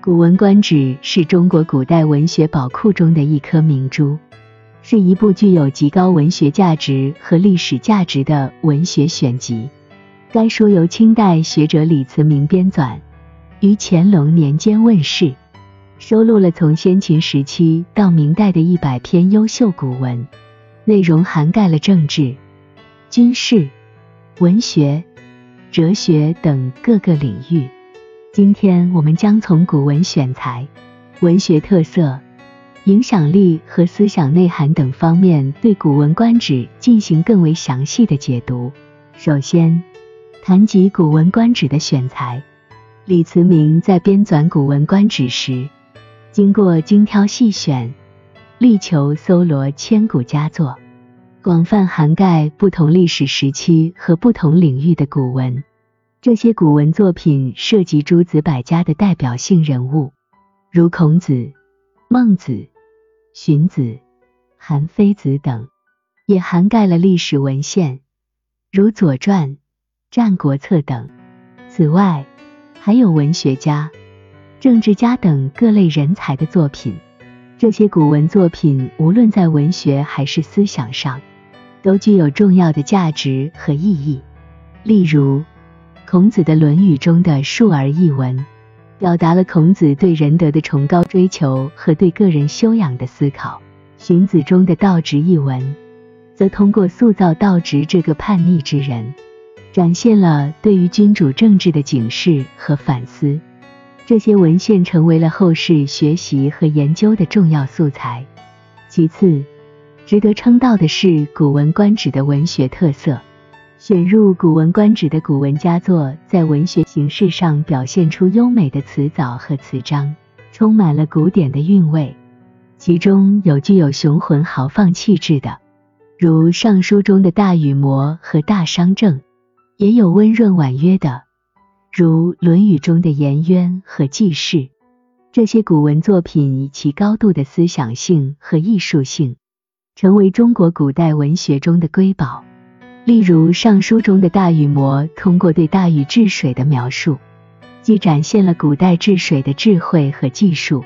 《古文观止》是中国古代文学宝库中的一颗明珠，是一部具有极高文学价值和历史价值的文学选集。该书由清代学者李慈铭编纂，于乾隆年间问世，收录了从先秦时期到明代的一百篇优秀古文，内容涵盖了政治、军事、文学、哲学等各个领域。今天我们将从古文选材、文学特色、影响力和思想内涵等方面对《古文观止》进行更为详细的解读。首先，谈及《古文观止》的选材，李慈铭在编纂《古文观止》时，经过精挑细选，力求搜罗千古佳作，广泛涵盖不同历史时期和不同领域的古文。这些古文作品涉及诸子百家的代表性人物，如孔子、孟子、荀子、韩非子等，也涵盖了历史文献，如《左传》《战国策》等。此外，还有文学家、政治家等各类人才的作品。这些古文作品，无论在文学还是思想上，都具有重要的价值和意义。例如，孔子的《论语》中的述而一文，表达了孔子对仁德的崇高追求和对个人修养的思考；荀子中的道直一文，则通过塑造道直这个叛逆之人，展现了对于君主政治的警示和反思。这些文献成为了后世学习和研究的重要素材。其次，值得称道的是《古文观止》的文学特色。选入《古文观止》的古文佳作，在文学形式上表现出优美的词藻和词章，充满了古典的韵味。其中有具有雄浑豪放气质的，如《尚书》中的大禹谟和大商正；也有温润婉约的，如《论语》中的颜渊和季氏。这些古文作品以其高度的思想性和艺术性，成为中国古代文学中的瑰宝。例如《尚书》中的大禹谟，通过对大禹治水的描述，既展现了古代治水的智慧和技术，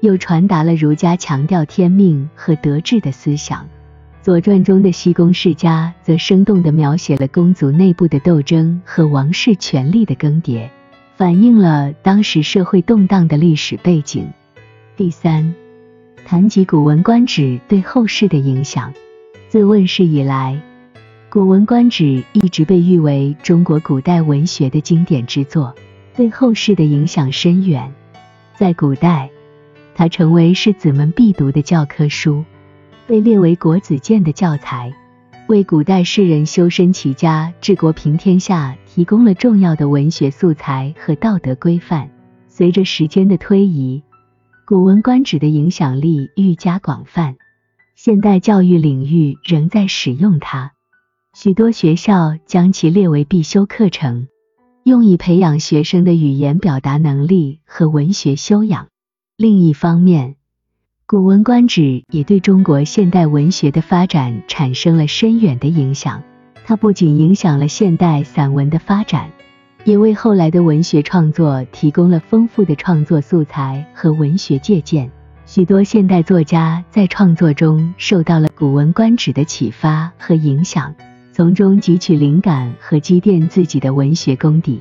又传达了儒家强调天命和德治的思想。《左传》中的西宫世家，则生动地描写了公族内部的斗争和王室权力的更迭，反映了当时社会动荡的历史背景。第三，谈及《古文观止》对后世的影响，自问世以来。《古文观止》一直被誉为中国古代文学的经典之作，对后世的影响深远。在古代，它成为士子们必读的教科书，被列为国子监的教材，为古代士人修身齐家、治国平天下提供了重要的文学素材和道德规范。随着时间的推移，《古文观止》的影响力愈加广泛，现代教育领域仍在使用它。许多学校将其列为必修课程，用以培养学生的语言表达能力和文学修养。另一方面，《古文观止》也对中国现代文学的发展产生了深远的影响。它不仅影响了现代散文的发展，也为后来的文学创作提供了丰富的创作素材和文学借鉴。许多现代作家在创作中受到了《古文观止》的启发和影响。从中汲取灵感和积淀自己的文学功底，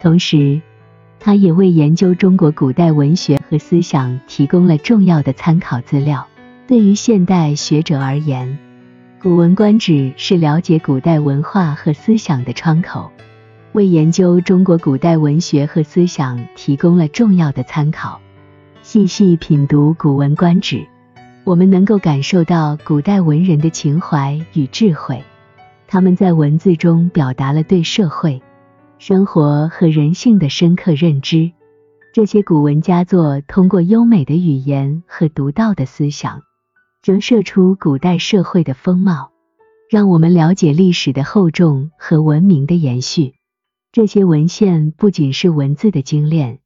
同时，他也为研究中国古代文学和思想提供了重要的参考资料。对于现代学者而言，《古文观止》是了解古代文化和思想的窗口，为研究中国古代文学和思想提供了重要的参考。细细品读《古文观止》，我们能够感受到古代文人的情怀与智慧。他们在文字中表达了对社会、生活和人性的深刻认知。这些古文佳作通过优美的语言和独到的思想，折射出古代社会的风貌，让我们了解历史的厚重和文明的延续。这些文献不仅是文字的精炼，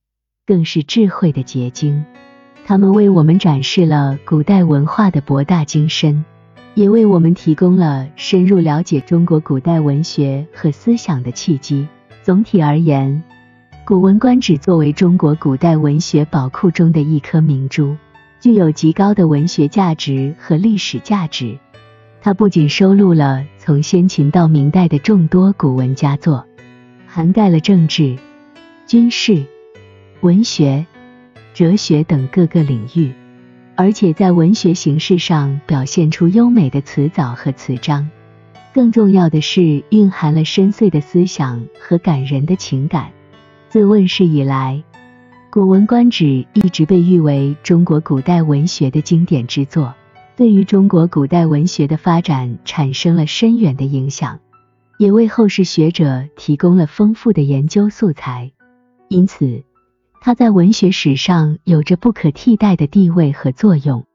更是智慧的结晶。他们为我们展示了古代文化的博大精深。也为我们提供了深入了解中国古代文学和思想的契机。总体而言，《古文观止》作为中国古代文学宝库中的一颗明珠，具有极高的文学价值和历史价值。它不仅收录了从先秦到明代的众多古文佳作，涵盖了政治、军事、文学、哲学等各个领域，而且在文学形式上表现出优美的词藻和词章。更重要的是，蕴含了深邃的思想和感人的情感。自问世以来，《古文观止》一直被誉为中国古代文学的经典之作，对于中国古代文学的发展产生了深远的影响，也为后世学者提供了丰富的研究素材。因此，它在文学史上有着不可替代的地位和作用。